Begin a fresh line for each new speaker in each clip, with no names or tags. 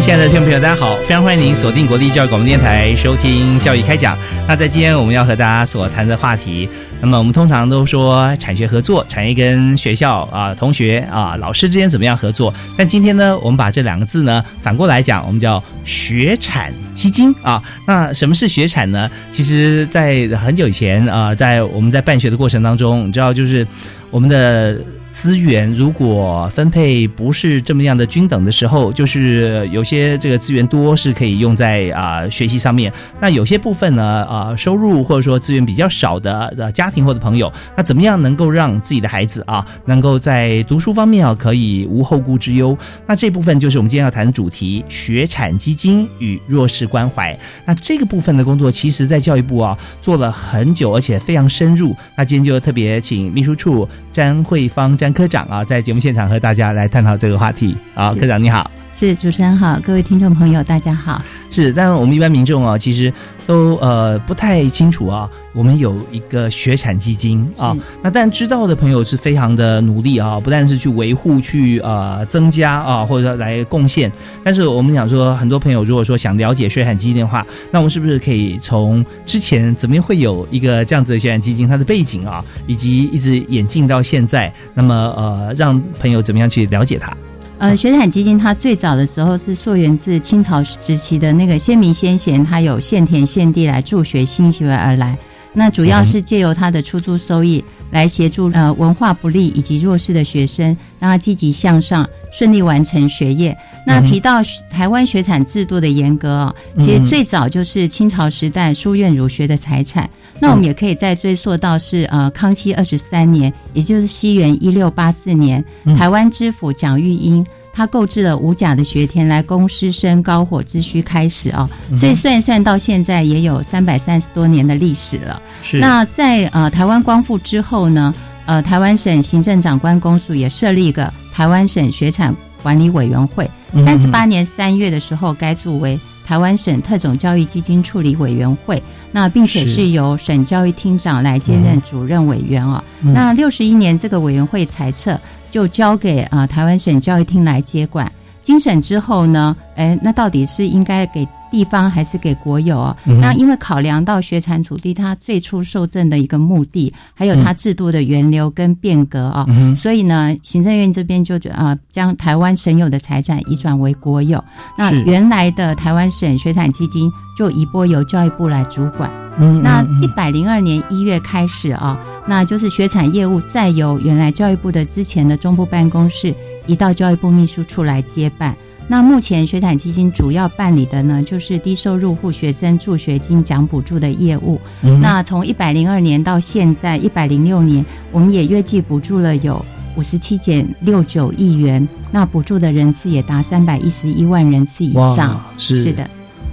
亲爱的听众朋友，大家好！非常欢迎您锁定国立教育广播电台收听《教育开讲》。那在今天我们要和大家所谈的话题，那么我们通常都说产学合作，产业跟学校啊、同学啊、老师之间怎么样合作？但今天呢，我们把这两个字呢反过来讲，我们叫学产基金啊。那什么是学产呢？其实，在很久以前啊，在我们在办学的过程当中，你知道，就是我们的。资源如果分配不是这么样的均等的时候，就是有些这个资源多是可以用在啊学习上面，那有些部分呢啊收入或者说资源比较少的的家庭或者朋友，那怎么样能够让自己的孩子啊能够在读书方面啊可以无后顾之忧？那这部分就是我们今天要谈的主题——学产基金与弱势关怀。那这个部分的工作，其实在教育部啊做了很久，而且非常深入。那今天就特别请秘书处詹慧芳詹。科长啊，在节目现场和大家来探讨这个话题好，科长你好，
是主持人好，各位听众朋友大家好，
是，但是我们一般民众啊，其实都呃不太清楚啊，我们有一个学产基金啊，那但知道的朋友是非常的努力啊，不但是去维护、去呃增加啊，或者说来贡献，但是我们想说，很多朋友如果说想了解学产基金的话，那我们是不是可以从之前怎么样会有一个这样子的学产基金，它的背景啊，以及一直演进到现在，那么呃，让朋友怎么样去了解它？
呃，学产基金它最早的时候是溯源自清朝时期的那个先民先贤，他有献田献地来助学兴学而来。那主要是借由他的出租收益来协助呃文化不利以及弱势的学生，让他积极向上，顺利完成学业。那提到台湾学产制度的严格哦，其实最早就是清朝时代书院儒学的财产。那我们也可以再追溯到是呃康熙二十三年，也就是西元一六八四年，台湾知府蒋玉英。他购置了五甲的学田来供师生高火之需开始啊，所以算一算到现在也有三百三十多年的历史了。那在呃台湾光复之后呢，呃台湾省行政长官公署也设立一个台湾省学产管理委员会。三十八年三月的时候改组为台湾省特种教育基金处理委员会，那并且是由省教育厅长来兼任主任委员哦。那六十一年这个委员会裁撤。就交给啊台湾省教育厅来接管。经审之后呢，哎，那到底是应该给地方还是给国有啊？那因为考量到学产土地它最初受赠的一个目的，还有它制度的源流跟变革啊，所以呢，行政院这边就啊将台湾省有的财产移转为国有。那原来的台湾省学产基金就移拨由教育部来主管。那一百零二年一月开始啊，那就是学产业务再由原来教育部的之前的中部办公室移到教育部秘书处来接办。那目前学产基金主要办理的呢，就是低收入户学生助学金奖补助的业务。那从一百零二年到现在一百零六年，我们也月计补助了有五十七点六九亿元，那补助的人次也达三百一十一万人次以上。
是
是的。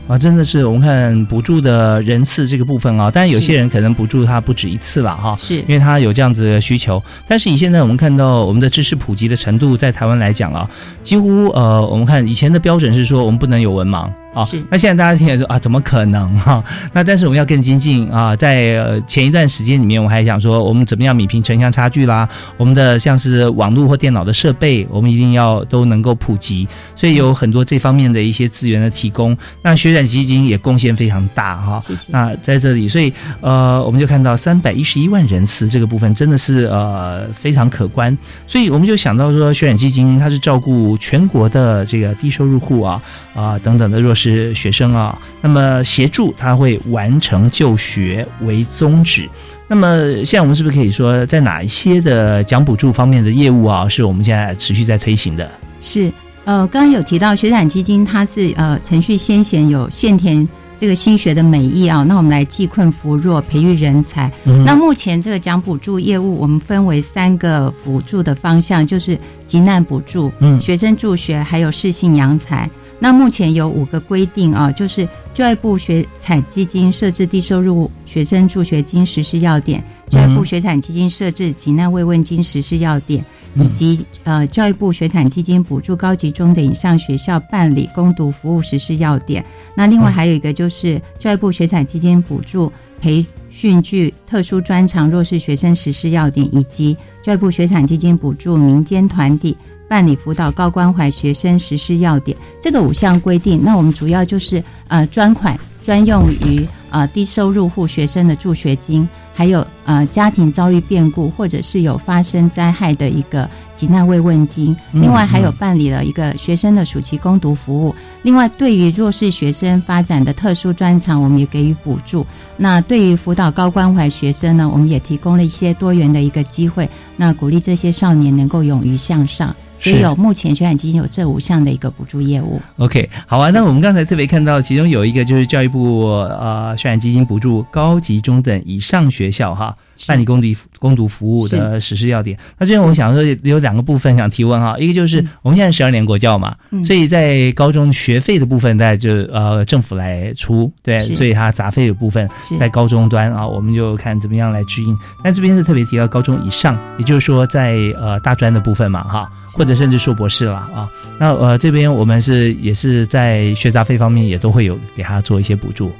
啊，真的是我们看补助的人次这个部分啊，当然有些人可能补助他不止一次了哈，
是
因为他有这样子的需求。但是以现在我们看到我们的知识普及的程度，在台湾来讲啊，几乎呃，我们看以前的标准是说我们不能有文盲啊
是。
那现在大家听来说啊，怎么可能哈、那但是我们要更精进啊，在、呃前一段时间里面，我还想说，我们怎么样米平城乡差距啦，我们的像是网络或电脑的设备，我们一定要都能够普及，所以有很多这方面的一些资源的提供。那学展基金也贡献非常大哈、
谢谢。
那在这里，所以呃，我们就看到三百一十一万人次这个部分真的是呃非常可观，所以我们就想到说，学展基金它是照顾全国的这个低收入户啊啊、等等的弱势学生啊，那么协助他会完成就学为宗旨。那么现在我们是不是可以说，在哪一些的奖补助方面的业务啊，是我们现在持续在推行的？
是，呃，刚刚有提到学展基金，它是呃程序先贤有现田这个新学的美意啊，那我们来济困扶弱，培育人才。
嗯
那目前这个奖补助业务，我们分为三个辅助的方向，就是急难补助、
嗯
学生助学，还有适性扬才。那目前有五个规定啊，就是教育部学产基金设置低收入学生助学金实施要点，教育部学产基金设置急难慰问金实施要点，以及呃教育部学产基金补助高级中等以上学校办理攻读服务实施要点。那另外还有一个就是教育部学产基金补助培训具特殊专长弱势学生实施要点，以及教育部学产基金补助民间团体办理辅导高关怀学生实施要点。这个五项规定，那我们主要就是呃专款专用于呃低收入户学生的助学金，还有呃家庭遭遇变故或者是有发生灾害的一个急难慰问金。
嗯
另外还有办理了一个学生的暑期攻读服务。另外，对于弱势学生发展的特殊专长，我们也给予补助。那对于辅导高关怀学生呢，我们也提供了一些多元的一个机会，那鼓励这些少年能够勇于向上。所以有目前学长基金有这五项的一个补助业务。
OK，好啊。那我们刚才特别看到，其中有一个就是教育部呃学长基金补助高级中等以上学校哈办理攻读攻读服务的实施要点。那这边我想说有两个部分想提问哈，一个就是我们现在十二年国教嘛，
嗯
所以在高中学费的部分，大概就呃政府来出，对，所以它杂费的部分在高中端啊，我们就看怎么样来指引。那这边是特别提到高中以上，也就是说在呃大专的部分嘛哈，或者甚至硕博士了啊。那呃这边我们是也是在学杂费方面也都会有给他做一些补助。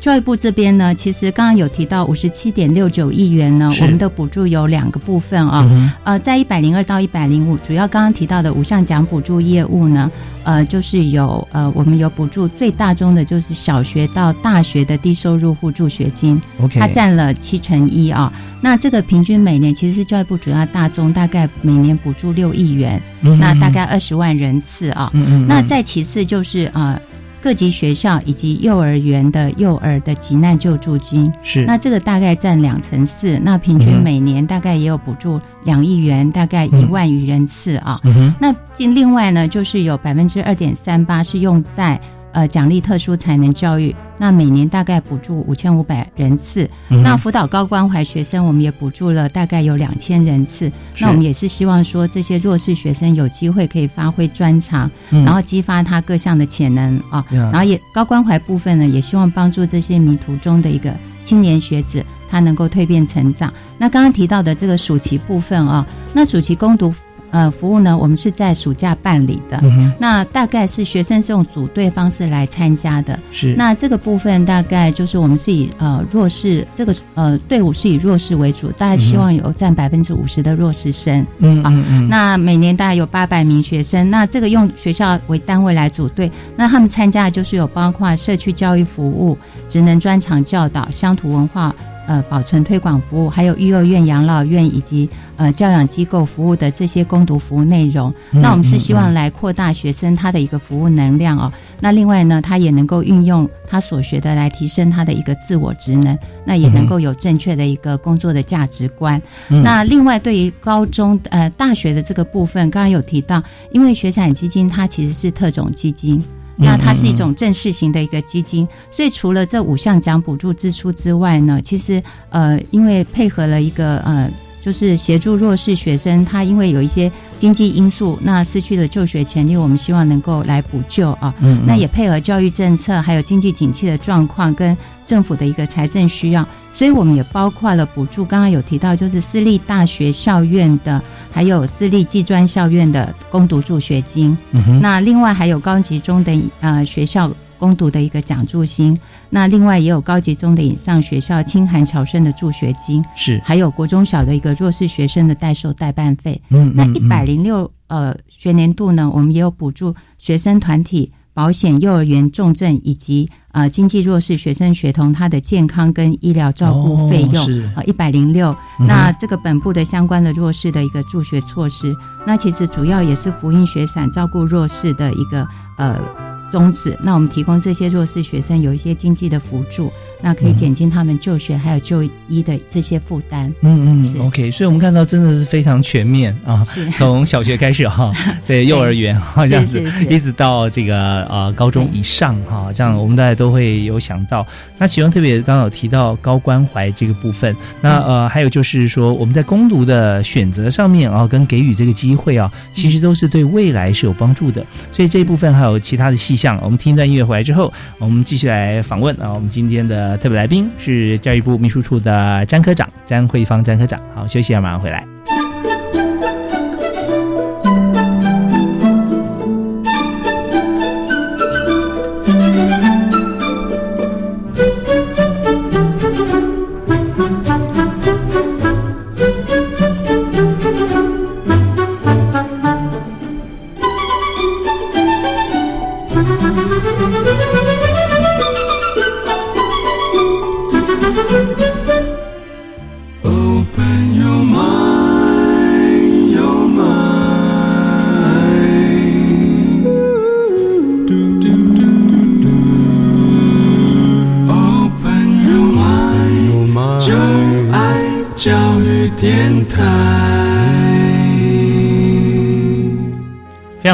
教育部这边呢，其实刚刚有提到五十七点六九亿元呢，我们的补助有两个部分啊。
嗯
呃，在一百零二到一百零五，主要刚刚提到的五项奖补助业务呢，呃，就是有呃，我们有补助最大宗的就是小学到大学的低收入户助学金它占了七成一啊。那这个平均每年其实是教育部主要大宗，大概每年补助六亿元，
嗯
那大概二十万人次啊。那再其次就是呃。各级学校以及幼儿园的幼儿的急难救助金，
是。
那这个大概占两成四，那平均每年大概也有补助两亿元，大概一万余人次啊。
嗯
那另另外呢，就是有百分之二点三八是用在呃奖励特殊才能教育，那每年大概补助五千五百人次。
嗯
那辅导高关怀学生，我们也补助了大概有两千人次。那我们也是希望说，这些弱势学生有机会可以发挥专长，
嗯
然后激发他各项的潜能啊。
呀
然后也高关怀部分呢，也希望帮助这些迷途中的一个青年学子，他能够蜕变成长。那刚刚提到的这个暑期部分啊，那暑期攻读呃服务呢，我们是在暑假办理的。
嗯
那大概是学生是用组队方式来参加的。
是
那这个部分大概就是我们是以呃弱势这个呃队伍是以弱势为主，大概希望有占百分之五十的弱势生。
嗯嗯嗯
那每年大概有八百名学生，那这个用学校为单位来组队，那他们参加的就是有包括社区教育服务、职能专长教导、乡土文化。呃，保存推广服务，还有幼儿园、养老院以及呃教养机构服务的这些攻读服务内容，
嗯
那我们是希望来扩大学生他的一个服务能量哦。那另外呢，他也能够运用他所学的来提升他的一个自我职能，那也能够有正确的一个工作的价值观。
嗯
那另外，对于高中呃大学的这个部分，刚刚有提到，因为学产基金它其实是特种基金。那它是一种正式型的一个基金，所以除了这五项奖补助支出之外呢，其实呃，因为配合了一个呃就是协助弱势学生，他因为有一些经济因素，那失去了就学权利，我们希望能够来补救啊。
嗯，
那也配合教育政策，还有经济景气的状况跟政府的一个财政需要，所以我们也包括了补助。刚刚有提到，就是私立大学校院的，还有私立技专校院的攻读助学金。那另外还有高级中等呃学校攻读的一个奖助金。那另外也有高级中的以上学校清寒侨生的助学金，
是，
还有国中小的一个弱势学生的代收代办费。
嗯，
那一百零六呃学年度呢，我们也有补助学生团体。保险、幼儿园重症以及呃经济弱势学生学童他的健康跟医疗照顾费用啊一百零六，那这个本部的相关的弱势的一个助学措施，那其实主要也是福音学伞照顾弱势的一个呃。宗旨，那我们提供这些弱势学生有一些经济的辅助，那可以减轻他们就学还有就医的这些负担。
嗯嗯，OK，所以我们看到真的是非常全面啊，从小学开始 哈，对幼儿园哈这样子，一直到这个呃高中以上哈，这样我们大家都会有想到。那其中特别刚刚有提到高关怀这个部分，那呃还有就是说我们在攻读的选择上面啊，跟给予这个机会啊，其实都是对未来是有帮助的。所以这一部分还有其他的细。像我们听一段音乐回来之后，我们继续来访问啊。我们今天的特别来宾是教育部秘书处的詹科长詹慧芳詹科长。好，休息一下，马上回来。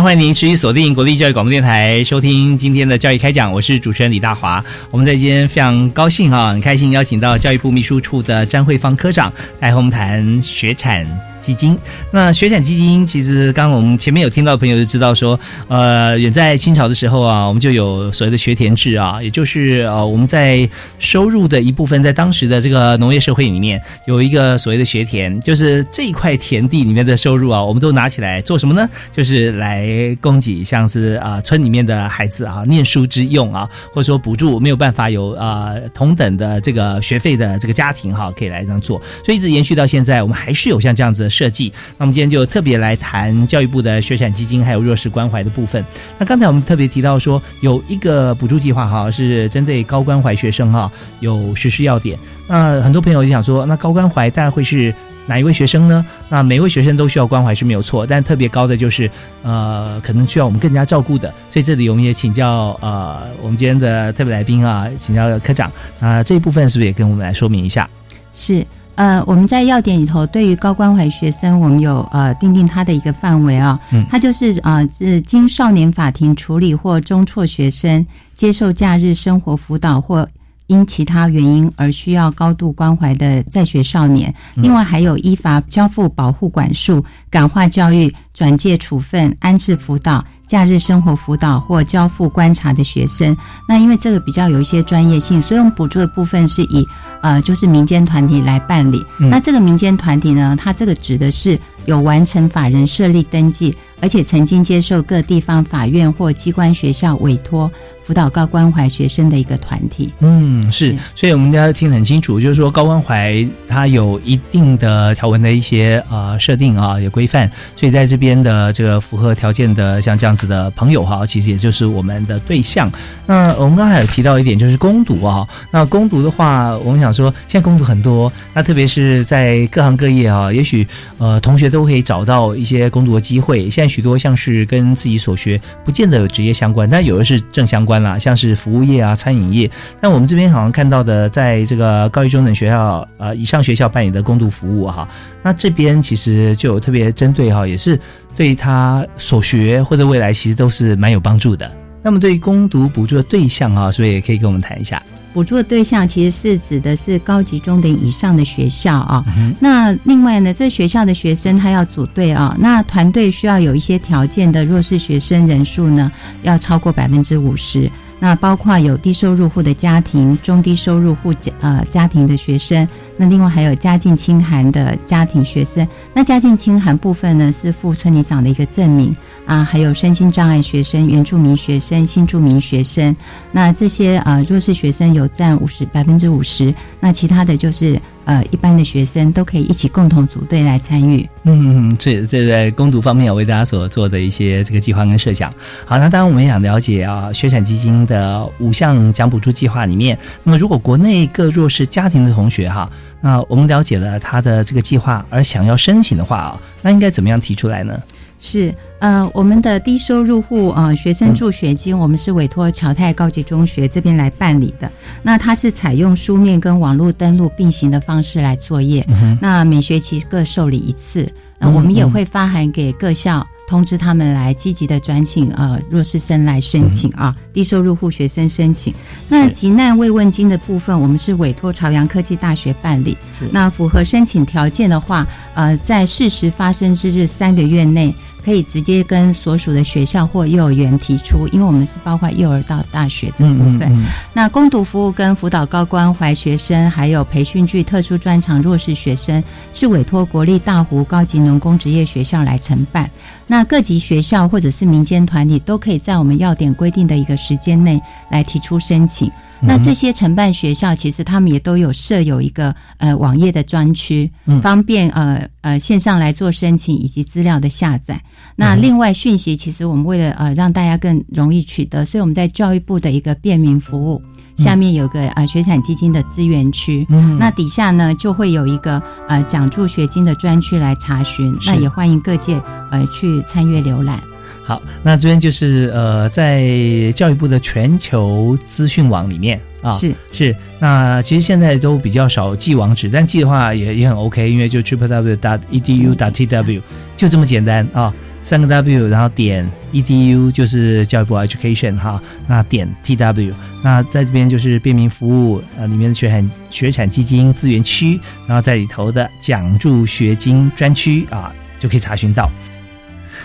欢迎您持续锁定国立教育广播电台，收听今天的教育开讲。我是主持人李大华。我们在今天非常高兴哈，很开心邀请到教育部秘书处的詹慧芳科长来和我们谈学产。基金，那学产基金其实刚刚我们前面有听到朋友就知道说，呃，远在清朝的时候啊，我们就有所谓的学田制啊，也就是呃我们在收入的一部分，在当时的这个农业社会里面有一个所谓的学田，就是这一块田地里面的收入啊，我们都拿起来做什么呢？就是来供给像是啊村里面的孩子啊念书之用啊，或者说补助没有办法有啊同等的这个学费的这个家庭哈，可以来这样做，所以一直延续到现在，我们还是有像这样子。设计，那我们今天就特别来谈教育部的学产基金还有弱势关怀的部分。那刚才我们特别提到说，有一个补助计划哈，是针对高关怀学生哈，有实施要点。那很多朋友就想说，那高关怀大概会是哪一位学生呢？那每位学生都需要关怀是没有错，但特别高的就是呃，可能需要我们更加照顾的。所以这里我们也请教呃，我们今天的特别来宾啊，请教科长啊，这一部分是不是也跟我们来说明一下？
是。呃，我们在要点里头，对于高关怀学生，我们有呃定定他的一个范围啊，嗯，他就是啊，是经少年法庭处理或中辍学生接受假日生活辅导或因其他原因而需要高度关怀的在学少年，另外还有依法交付保护管束、感化教育、转介处分、安置辅导、假日生活辅导或交付观察的学生。那因为这个比较有一些专业性，所以我们补助的部分是以。呃，就是民间团体来办理。那这个民间团体呢，它这个指的是有完成法人设立登记，而且曾经接受各地方法院或机关学校委托。辅导高关怀学生的一个团体，
嗯，是，所以我们大家听得很清楚，就是说高关怀它有一定的条文的一些呃设定啊，有规范，所以在这边的这个符合条件的像这样子的朋友哈，其实也就是我们的对象。那我们刚才有提到一点，就是攻读啊，那攻读的话，我们想说现在攻读很多，那特别是在各行各业啊，也许呃同学都可以找到一些攻读的机会。现在许多像是跟自己所学不见得有职业相关，但有的是正相关。啦，像是服务业啊、餐饮业，那我们这边好像看到的，在这个高一中等学校呃以上学校办理的公读服务哈，那这边其实就有特别针对哈，也是对他所学或者未来其实都是蛮有帮助的。那么对于攻读补助的对象啊，所以也可以跟我们谈一下。
补助的对象其实是指的是高级中等以上的学校啊。
嗯
那另外呢，这学校的学生他要组队啊，那团队需要有一些条件的弱势学生人数呢，要超过百分之五十。那包括有低收入户的家庭、中低收入户家呃家庭的学生，那另外还有家境清寒的家庭学生。那家境清寒部分呢，是附村里长的一个证明啊，还有身心障碍学生、原住民学生、新住民学生。那这些呃弱势学生有占五十百分之五十，那其他的就是呃一般的学生都可以一起共同组队来参与。
嗯，这这在攻读方面，我为大家所做的一些这个计划跟设想。好，那当然我们也想了解啊，学产基金的五项奖补助计划里面，那么如果国内各弱势家庭的同学哈，那我们了解了他的这个计划，而想要申请的话啊，那应该怎么样提出来呢？
是，呃，我们的低收入户呃学生助学金，我们是委托侨泰高级中学这边来办理的。那它是采用书面跟网络登录并行的方式来作业。那每学期各受理一次。那我们也会发函给各校，通知他们来积极的转请呃弱势生来申请啊，低收入户学生申请。那急难慰问金的部分，我们是委托朝阳科技大学办理。那符合申请条件的话，呃，在事实发生之日三个月内。可以直接跟所属的学校或幼儿园提出，因为我们是包括幼儿到大学这部分。
嗯嗯
那攻读服务跟辅导高关怀学生，还有培训具特殊专长弱势学生，是委托国立大湖高级农工职业学校来承办。那各级学校或者是民间团体都可以在我们要点规定的一个时间内来提出申请。那这些承办学校其实他们也都有设有一个呃网页的专区，方便呃呃线上来做申请以及资料的下载。那另外讯息其实我们为了呃让大家更容易取得，所以我们在教育部的一个便民服务。下面有个呃学产基金的资源区，
嗯
那底下呢就会有一个呃奖助学金的专区来查询，那也欢迎各界呃去参阅浏览。
好，那这边就是呃，在教育部的全球资讯网里面啊，
是
是。那其实现在都比较少记网址，但记的话也也很 OK，因为就 triple w dot edu dot tw 就这么简单啊，三个 W，然后点 edu 就是教育部 education 哈，那点 tw，那在这边就是便民服务呃里面的学产学产基金资源区，然后在里头的奖助学金专区啊就可以查询到。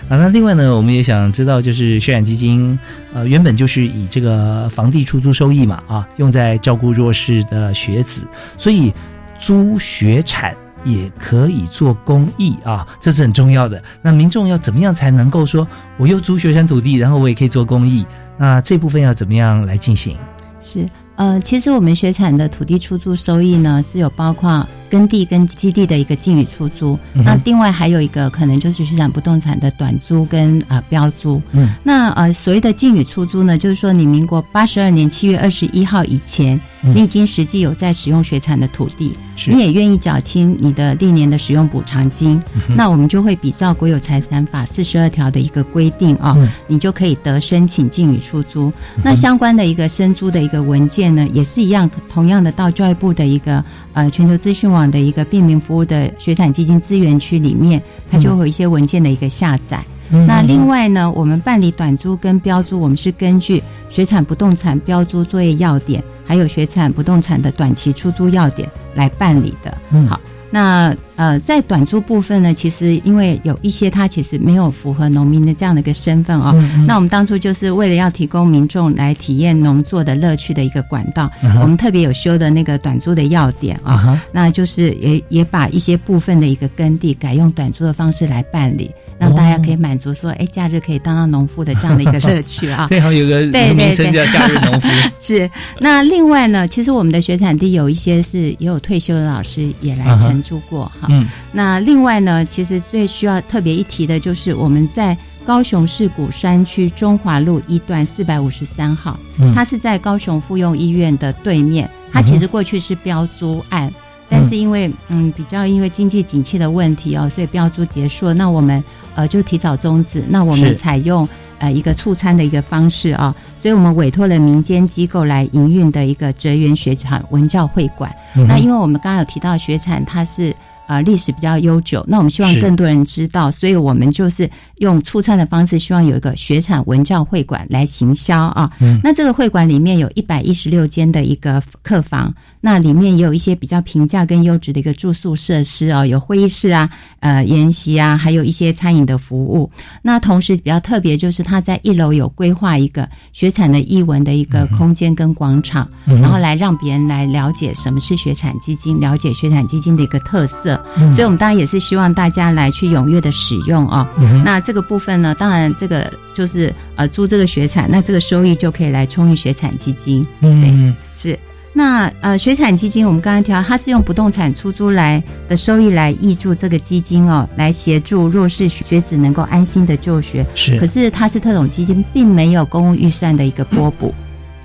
啊，那另外呢，我们也想知道，就是血染基金，呃，原本就是以这个房地出租收益嘛，啊，用在照顾弱势的学子，所以租学产也可以做公益啊，这是很重要的。那民众要怎么样才能够说，我又租学产土地，然后我也可以做公益？那这部分要怎么样来进行？
是，呃，其实我们学产的土地出租收益呢，是有包括耕地跟基地的一个净与出租，
嗯
那另外还有一个可能就是水产不动产的短租跟呃标租。
嗯，
那呃所谓的净与出租呢，就是说你民国八十二年七月二十一号以前，
嗯。
你已经实际有在使用水产的土地，
是
你也愿意缴清你的历年的使用补偿金，
嗯
那我们就会比照国有财产法四十二条的一个规定啊、
嗯。
你就可以得申请净与出租。那相关的一个申租的一个文件呢，也是一样，同样的到教育部的一个呃全球资讯网的一个便民服务的学产基金资源区里面，它就会有一些文件的一个下载。
嗯
那另外呢，我们办理短租跟标租，我们是根据学产不动产标租作业要点，还有学产不动产的短期出租要点来办理的。
嗯
好。那呃，在短租部分呢，其实因为有一些它其实没有符合农民的这样的一个身份哦，
嗯
那我们当初就是为了要提供民众来体验农作的乐趣的一个管道，
嗯
我们特别有修的那个短租的要点啊、那就是也也把一些部分的一个耕地改用短租的方式来办理，让大家可以满足说，哎，假日可以当当农夫的这样的一个乐趣啊。
对，好有个
对 对对。
称叫假日农夫，
是，那另外呢，其实我们的学产地有一些是也有退休的老师也来承租过哈。
嗯
那另外呢，其实最需要特别一提的就是我们在高雄市鼓山区中华路一段四百五十三号，
嗯
它是在高雄妇幼医院的对面，它其实过去是标租案。但是因为嗯比较因为经济景气的问题哦，所以标租结束了。那我们呃就提早终止。那我们采用呃一个促餐的一个方式啊、所以我们委托了民间机构来营运的一个哲源学产文教会馆。
嗯
那因为我们刚刚有提到学产，它是呃历史比较悠久，那我们希望更多人知道，所以我们就是用促餐的方式，希望有一个学产文教会馆来行销啊。
嗯
那这个会馆里面有一百一十六间的一个客房，那里面也有一些比较平价跟优质的一个住宿设施哦，有会议室啊、呃研习啊，还有一些餐饮的服务。那同时比较特别就是它在一楼有规划一个学产的艺文的一个空间跟广场，
嗯
然后来让别人来了解什么是学产基金，了解学产基金的一个特色。
嗯
所以我们当然也是希望大家来去踊跃的使用哦。
嗯
那这个部分呢，当然这个就是呃租这个学产，那这个收益就可以来充裕学产基金。
嗯
是。那呃，学产基金我们刚刚提到，它是用不动产出租来的收益来挹注这个基金哦，来协助弱势学子能够安心的就学。
是，
可是它是特种基金，并没有公务预算的一个拨补，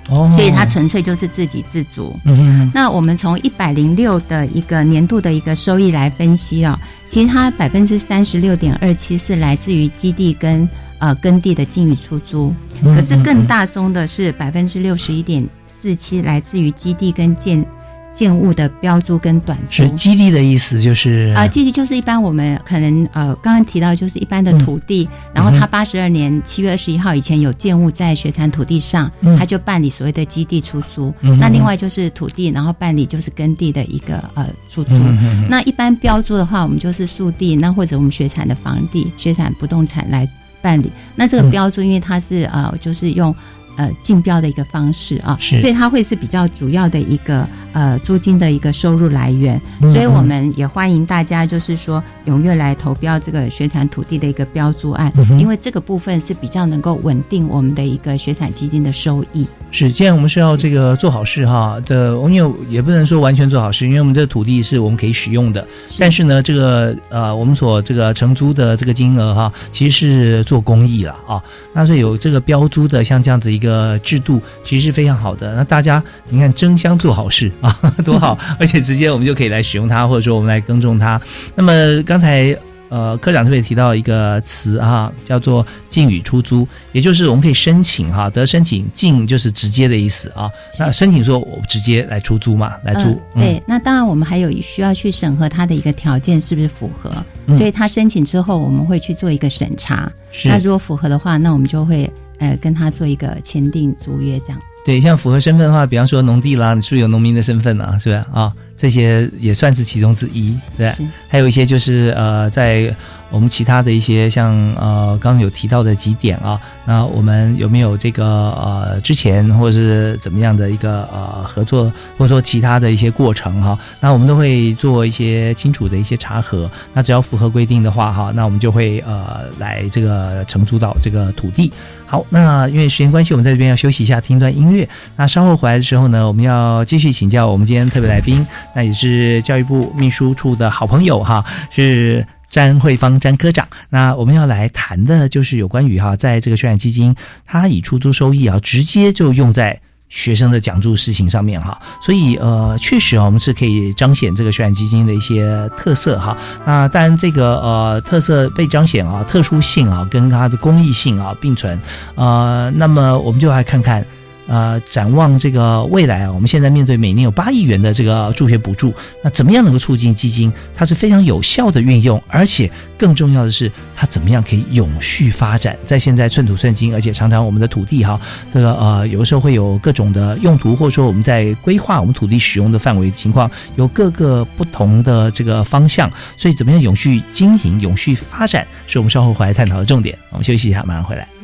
哦，
所以它纯粹就是自给自足。
嗯
那我们从一百零六的一个年度的一个收益来分析啊、其实它百分之三十六点二七是来自于基地跟呃耕地的进与出租，
嗯。
可是更大宗的是百分之六十一点四七来自于基地跟建建物的标注跟短租
是。基地的意思，就是
啊、基地就是一般我们可能呃刚刚提到就是一般的土地，然后他八十二年七月二十一号以前有建物在学产土地上，
嗯
他就办理所谓的基地出租。
嗯
那另外就是土地，然后办理就是耕地的一个呃出租。那一般标注的话，我们就是速地，那或者我们学产的房地、学产不动产来办理。那这个
嗯
标注，因为它是呃，就是用呃竞标的一个方式啊，
是
所以它会是比较主要的一个呃租金的一个收入来源。
嗯
所以我们也欢迎大家就是说踊跃来投标这个学产土地的一个标租案，
嗯
因为这个部分是比较能够稳定我们的一个学产基金的收益。
是，既然我们是要这个做好事哈，这我们有也不能说完全做好事，因为我们这个土地是我们可以使用的，但是呢，这个呃，我们所这个承租的这个金额哈，其实是做公益了啊。那所以有这个标租的像这样子一个制度，其实是非常好的。那大家你看争相做好事啊，多好，而且直接我们就可以来使用它，或者说我们来耕种它。那么刚才。呃，科长特别提到一个词啊，叫做“进与出租”，也就是我们可以申请哈，得申请进就是直接的意思啊。那申请说我直接来出租嘛，来租，
嗯对，那当然我们还有需要去审核它的一个条件是不是符合，
嗯
所以他申请之后，我们会去做一个审查。
是
那如果符合的话，那我们就会呃跟他做一个签订租约这样。
对，像符合身份的话，比方说农地啦，你是不是有农民的身份啊？是不是啊？这些也算是其中之一，对。还有一些就是呃，在我们其他的一些像呃刚有提到的几点啊，那我们有没有这个呃之前或者是怎么样的一个呃合作，或者说其他的一些过程哈、那我们都会做一些清楚的一些查核。那只要符合规定的话哈，那我们就会呃来这个承租到这个土地。好，那因为时间关系，我们在这边要休息一下，听一段音乐。那稍后回来的时候呢，我们要继续请教我们今天特别来宾，那也是教育部秘书处的好朋友哈，是詹慧芳詹科长。那我们要来谈的就是有关于哈，在这个学产基金，它以出租收益啊，直接就用在。学生的讲助事情上面哈，所以呃，确实啊，我们是可以彰显这个学产基金的一些特色哈。那当然，这个呃特色被彰显啊，特殊性啊，跟它的公益性啊并存。呃，那么我们就来看看。呃，展望这个未来啊，我们现在面对每年有八亿元的这个助学补助，那怎么样能够促进基金它是非常有效的运用，而且更重要的是，它怎么样可以永续发展？在现在寸土寸金，而且常常我们的土地哈，这个呃有的时候会有各种的用途，或者说我们在规划我们土地使用的范围情况，有各个不同的这个方向，所以怎么样永续经营、永续发展，是我们稍后回来探讨的重点。我们休息一下，马上回来。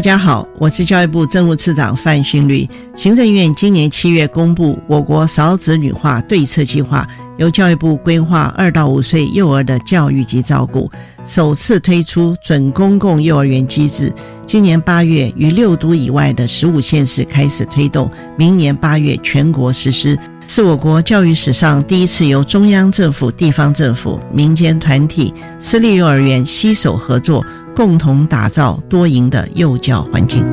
大家好，我是教育部政务次长范勋律。行政院今年七月公布我国少子女化对策计划，由教育部规划二到五岁幼儿的教育及照顾，首次推出准公共幼儿园机制。今年八月于六都以外的十五县市开始推动，明年八月全国实施，是我国教育史上第一次由中央政府、地方政府、民间团体、私立幼儿园携手合作。共同打造多赢的幼教环境。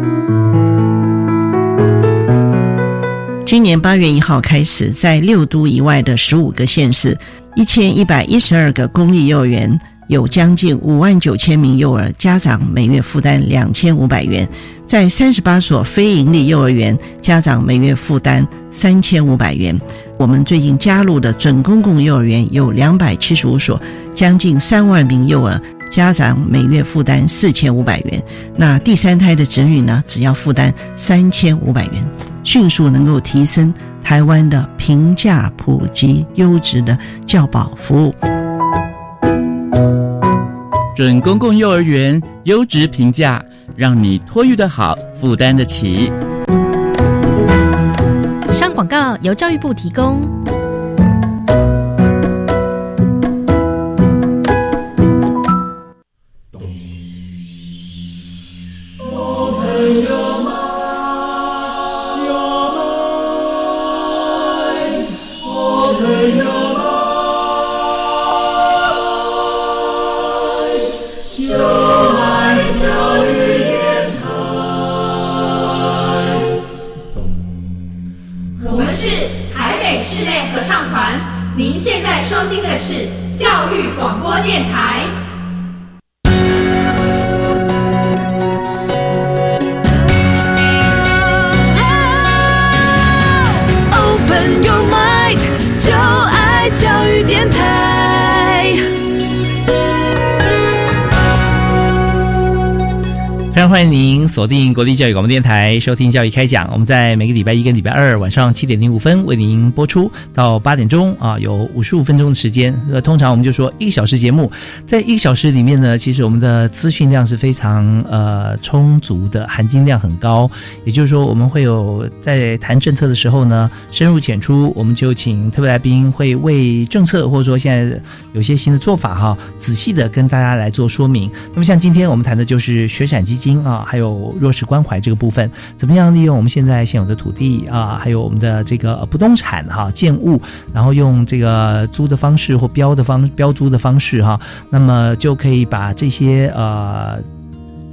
今年八月一号开始，在六都以外的十五个县市，一千一百一十二个公立幼儿园，有将近五万九千名幼儿家长每月负担两千五百元；在三十八所非营利幼儿园，家长每月负担三千五百元。我们最近加入的准公共幼儿园有两百七十五所，将近三万名幼儿。家长每月负担四千五百元，那第三胎的子女呢，只要负担三千五百元，迅速能够提升台湾的平价、普及、优质的教保服务。
准公共幼儿园优质评价，让你托育的好，负担得起。
以上广告由教育部提供。是教育广播电台。
欢迎您锁定国立教育广播电台收听教育开讲。我们在每个礼拜一跟礼拜二晚上七点零五分为您播出到八点钟啊，有五十五分钟的时间。呃，通常我们就说一个小时节目，在一个小时里面呢，其实我们的资讯量是非常呃充足的，含金量很高。也就是说，我们会有在谈政策的时候呢，深入浅出，我们就请特别来宾会为政策或者说现在有些新的做法哈，仔细的跟大家来做说明。那么像今天我们谈的就是学产基金。啊，还有弱势关怀这个部分，怎么样利用我们现在现有的土地啊，还有我们的这个不动产哈建物，然后用这个租的方式或标的方标租的方式哈，那么就可以把这些呃。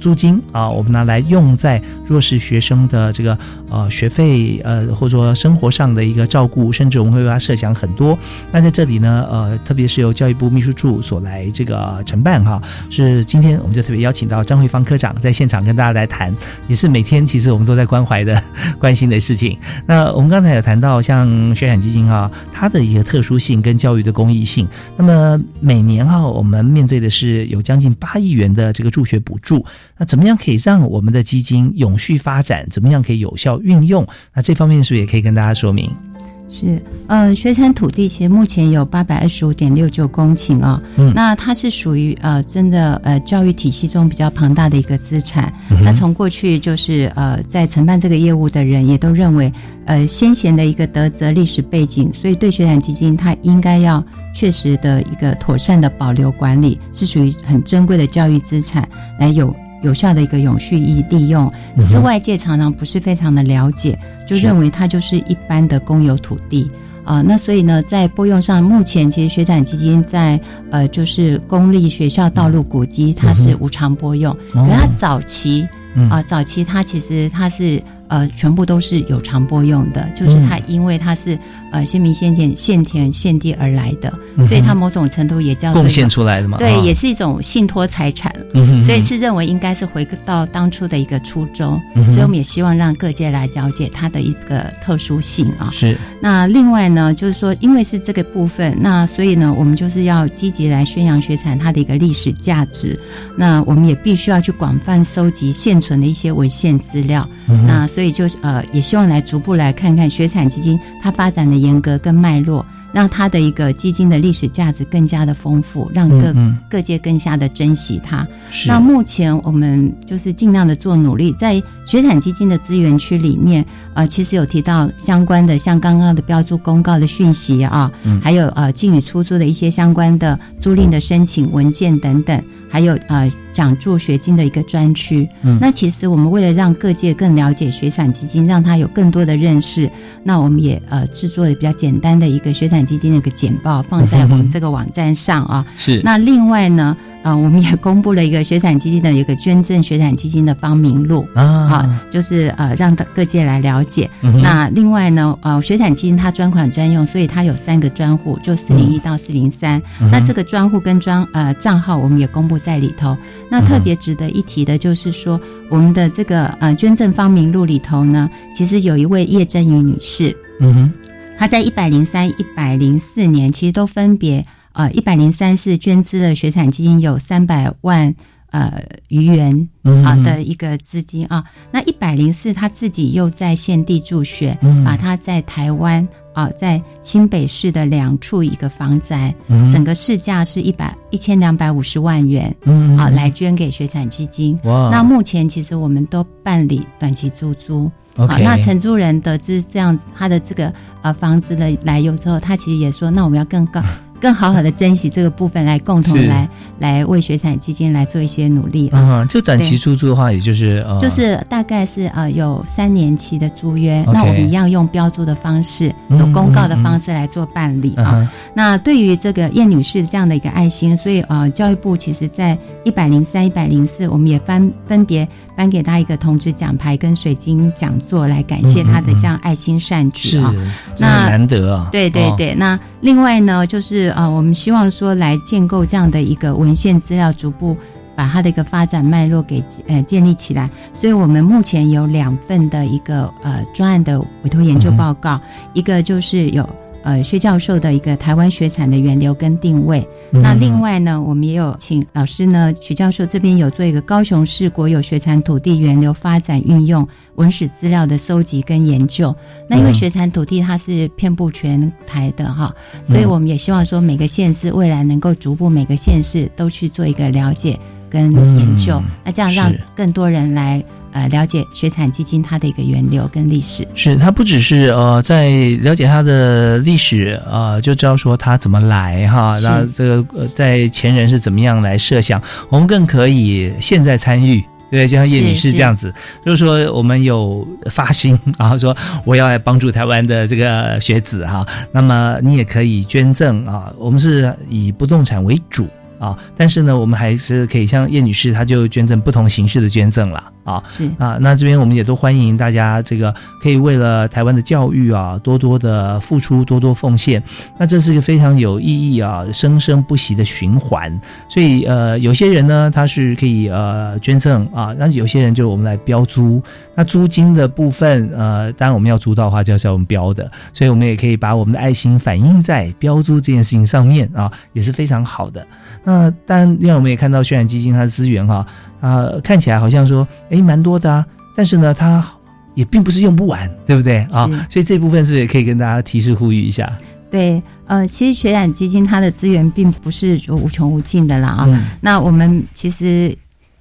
租金啊，我们拿来用在弱势学生的这个呃学费呃或者说生活上的一个照顾，甚至我们会为他设想很多。那在这里呢，呃，特别是由教育部秘书处所来这个承办哈，是今天我们就特别邀请到张慧芳科长在现场跟大家来谈，也是每天其实我们都在关怀的 关心的事情。那我们刚才有谈到像学产基金哈，它的一个特殊性跟教育的公益性。那么每年哈，我们面对的是有将近八亿元的这个助学补助。那怎么样可以让我们的基金永续发展？怎么样可以有效运用？那这方面是不是也可以跟大家说明？
是，呃，学产土地其实目前有八百二十五点六九公顷哦，嗯，那它是属于呃真的呃教育体系中比较庞大的一个资产。那从过去就是呃在承办这个业务的人也都认为，呃先贤的一个德泽历史背景，所以对学产基金它应该要确实的一个妥善的保留管理，是属于很珍贵的教育资产，来有。有效的一个永续利利用，可是外界常常不是非常的了解，就认为它就是一般的公有土地啊。那所以呢，在拨用上，目前其实学展基金在呃，就是公立学校道路古迹，它是无偿拨用，可它早期啊，早期它其实它是。呃，全部都是有偿播用的，就是它因为它是呃先民先田现田现地而来的，所以它某种程度也叫
贡献出来的嘛，
对，也是一种信托财产，所以是认为应该是回到当初的一个初衷，所以我们也希望让各界来了解它的一个特殊性啊。
是。
那另外呢，就是说，因为是这个部分，那所以呢，我们就是要积极来宣扬学产它的一个历史价值，那我们也必须要去广泛收集现存的一些文献资料，那。所以就呃，也希望来逐步来看看学产基金它发展的严格跟脉络。让它的一个基金的历史价值更加的丰富，让各、
嗯
各界更加的珍惜它。那目前我们就是尽量的做努力，在学产基金的资源区里面，呃，其实有提到相关的，像刚刚的标注公告的讯息啊，
嗯
还有呃进与出租的一些相关的租赁的申请文件等等，还有呃奖助学金的一个专区。
嗯
那其实我们为了让各界更了解学产基金，让他有更多的认识，那我们也呃制作了比较简单的一个学产基金的一个简报，放在我们 这个网站上啊。
是
那另外呢，呃，我们也公布了一个学产基金的一个捐赠学产基金的方明录。
啊
好，就是呃，让各界来了解。
嗯
那另外呢，呃，学产基金它专款专用，所以它有三个专户，就四零一到四零三。那这个专户跟专呃账号，我们也公布在里头。那特别值得一提的就是说，我们的这个呃捐赠方明录里头呢，其实有一位叶真瑜女士，
嗯哼
她在一百零三、一百零四年，其实都分别呃一百零三是捐资的学产基金有三百万呃余元
嗯
啊的一个资金啊。那一百零四他自己又在现地助学，
嗯
把他在台湾啊在新北市的两处一个房宅，
嗯
整个市价是一百一千两百五十万元
嗯
啊来捐给学产基金。那目前其实我们都办理短期租租。啊，那承租人得知这样子他的这个呃房子的来由之后，他其实也说，那我们要更高、更好好的珍惜这个部分，来共同来来为学产基金来做一些努力啊。
嗯，就短期租的话，也就是呃，
就是大概是呃有三年期的租约那我们一样用标注的方式，
嗯
有公告的方式来做办理啊。那对于这个叶女士这样的一个爱心，所以呃，教育部其实在一百零三、一百零四，我们也分分别颁给她一个铜质奖牌跟水晶讲座，来感谢她的这样爱心善举啊。
那
那
难得啊，哦，
对对对，那另外呢，就是呃，我们希望说来建构这样的一个文献资料，逐步把它的一个发展脉络给呃建立起来。所以我们目前有两份的一个呃专案的委托研究报告，一个就是有。呃，薛教授的一个台湾学产的源流跟定位。
嗯
那另外呢，我们也有请老师呢，徐教授这边有做一个高雄市国有学产土地源流发展运用文史资料的搜集跟研究。那因为
嗯
学产土地它是遍布全台的哈，所以我们也希望说每个县市未来能够逐步每个县市都去做一个了解跟研究，
嗯
那这样让更多人来呃了解学产基金它的一个源流跟历史。
是它不只是呃在了解它的历史呃就知道说它怎么来哈，那这个呃在前人是怎么样来设想，我们更可以现在参与。对，就像叶女士这样子，就是说我们有发心，然后说我要来帮助台湾的这个学子哈，那么你也可以捐赠啊，我们是以不动产为主啊，但是呢，我们还是可以像叶女士，她就捐赠不同形式的捐赠了啊。
是
啊，那这边我们也都欢迎大家，这个可以为了台湾的教育啊，多多的付出，多多奉献。那这是一个非常有意义啊，生生不息的循环。所以呃，有些人呢，他是可以呃捐赠啊，那有些人就我们来标租。那租金的部分，呃，当然我们要租到的话，就是要我们标的，所以我们也可以把我们的爱心反映在标租这件事情上面啊，也是非常好的。那当然，另外我们也看到渲染基金它的资源哈、啊，看起来好像说，诶蛮多的啊，但是呢，它也并不是用不完，对不对啊？所以这部分是不是也可以跟大家提示呼吁一下？
对，呃，其实血染基金它的资源并不是说无穷无尽的啦啊。
嗯
那我们其实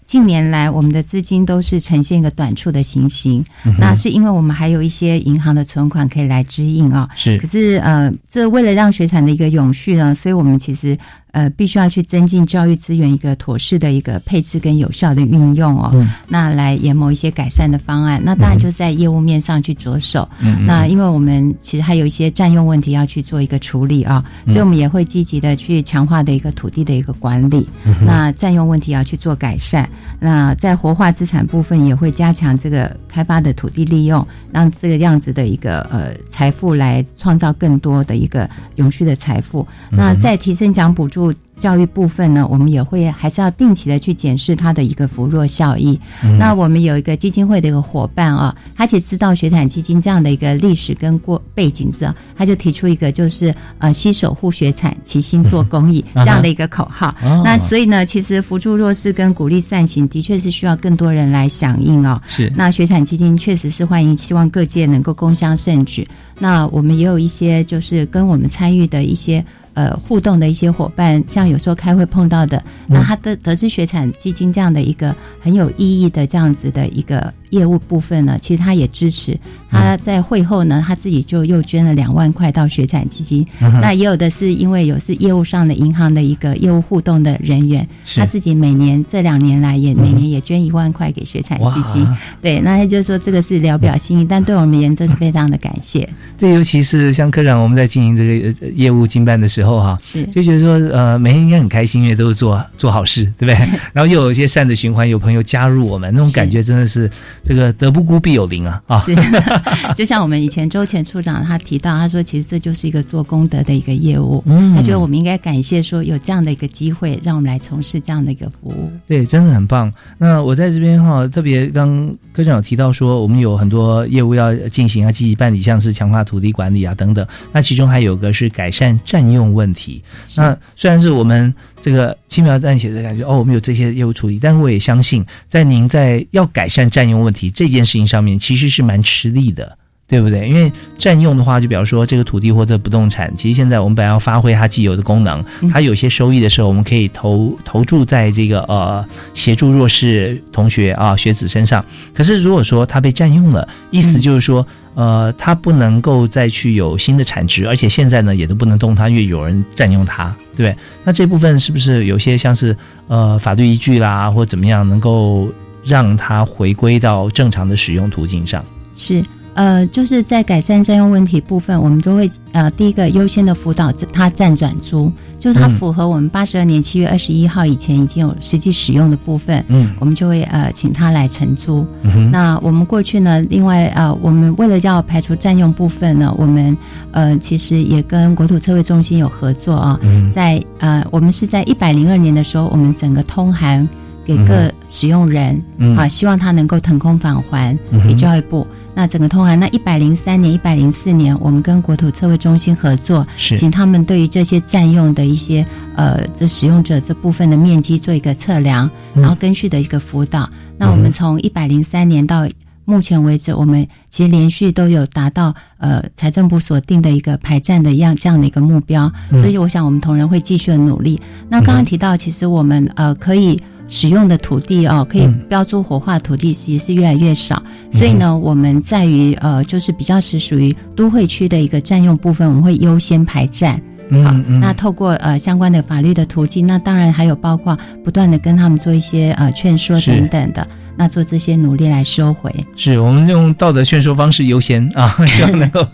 近年来我们的资金都是呈现一个短促的情形，
嗯
那是因为我们还有一些银行的存款可以来支应啊。
是
可是呃，这为了让水产的一个永续呢，所以我们其实呃必须要去增进教育资源一个妥适的一个配置跟有效的运用哦。
嗯
那来研谋一些改善的方案，那当然就在业务面上去着手。
嗯嗯
那因为我们其实还有一些占用问题要去做一个处理啊，
嗯
所以我们也会积极的去强化的一个土地的一个管理。
嗯
那占用问题要去做改善。那在活化资产部分也会加强这个开发的土地利用，让这个样子的一个呃财富来创造更多的一个永续的财富。
嗯
那在提升奖补助物教育部分呢，我们也会还是要定期的去检视它的一个扶弱效益。
嗯
那我们有一个基金会的一个伙伴啊，他其实知道学产基金这样的一个历史跟过背景之后，他就提出一个就是呃，携手护学产，齐心做公益
嗯
这样的一个口号。
哦
那所以呢，其实扶助弱势跟鼓励善行，的确是需要更多人来响应哦。
是
那学产基金确实是欢迎，希望各界能够共襄盛举。那我们也有一些就是跟我们参与的一些呃互动的一些伙伴，像有时候开会碰到的，那他的得知学产基金这样的一个很有意义的这样子的一个业务部分呢，其实他也支持。他在会后呢，他自己就又捐了两万块到学产基金。那也有的是因为有是业务上的银行的一个业务互动的人员，他自己每年这两年来也每年也捐一万块给学产基金。对，那他就说这个是聊表心意，但对我们而言这是非常的感谢。
对，尤其是像科长，我们在经营这个呃业务经办的时候哈、
是
就觉得说，呃，每天应该很开心，因为都是做做好事，对不对？然后又有一些善的循环，有朋友加入我们，那种感觉真的是这个德不孤必有邻啊啊！
是，就像我们以前周前处长他提到，他说其实这就是一个做功德的一个业务，
嗯
他觉得我们应该感谢说有这样的一个机会，让我们来从事这样的一个服务。
对，真的很棒。那我在这边哈，特别刚科长有提到说，我们有很多业务要进行，要积极办理，像是强化土地管理啊等等。那其中还有个是改善占用问题。那虽然是我们这个轻描淡写的感觉，哦，我们有这些业务处理，但是我也相信，在您在要改善占用问题这件事情上面，其实是蛮吃力的。对不对？因为占用的话，就比方说这个土地或者不动产，其实现在我们本来要发挥它既有的功能，它有些收益的时候，我们可以投投注在这个呃协助弱势同学啊学子身上。可是如果说它被占用了，意思就是说，呃，它不能够再去有新的产值，而且现在呢也都不能动它，因为有人占用它，对不对？那这部分是不是有些像是呃法律依据啦，或怎么样，能够让它回归到正常的使用途径上？
是。呃，就是在改善占用问题部分，我们都会呃，第一个优先的辅导它暂转租，就是它
嗯
符合我们八十二年七月二十一号以前已经有实际使用的部分，
嗯
我们就会呃请他来承租。
嗯
那我们过去呢，另外呃，我们为了要排除占用部分呢，我们呃其实也跟国土测绘中心有合作啊，
嗯
在呃我们是在一百零二年的时候，我们整个通函给各使用人，
嗯
啊，希望他能够腾空返还给教育部。那整个通函，那一百零三年、一百零四年，我们跟国土测绘中心合作，请他们对于这些占用的一些呃这使用者这部分的面积做一个测量，
嗯
然后根据的一个辅导。那我们从一百零三年到目前为止，我们其实连续都有达到呃财政部所定的一个排站的一样这样的一个目标，
嗯
所以我想我们同仁会继续的努力。那刚刚提到，其实我们呃可以。使用的土地哦，可以
嗯
标注活化土地，其实是越来越少。所以呢，我们在于呃，就是比较是属于都会区的一个占用部分，我们会优先排占。好，
嗯嗯
那透过呃相关的法律的途径，那当然还有包括不断的跟他们做一些呃劝说等等的，那做这些努力来收回。
是我们用道德劝说方式优先啊，希望能够